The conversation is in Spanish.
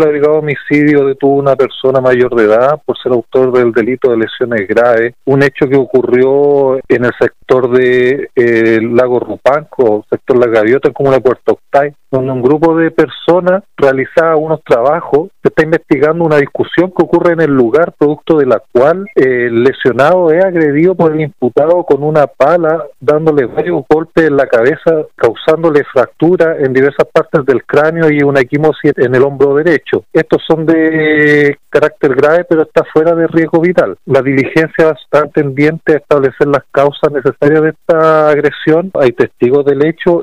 Brigada de homicidio detuvo una persona mayor de edad por ser autor del delito de lesiones graves, un hecho que ocurrió en el sector de eh, Lago Rupanco, sector La Gaviota, como la Puerto Octay, donde un grupo de personas realizaba unos trabajos. Se está investigando una discusión que ocurre en el lugar, producto de la cual el lesionado es agredido por el imputado con una pala, dándole varios golpes en la cabeza, causándole fractura en diversas partes del cráneo y una equimosis en el hombro derecho. Estos son de carácter grave, pero está fuera de riesgo vital. La diligencia está pendiente de establecer las causas necesarias de esta agresión. Hay testigos del hecho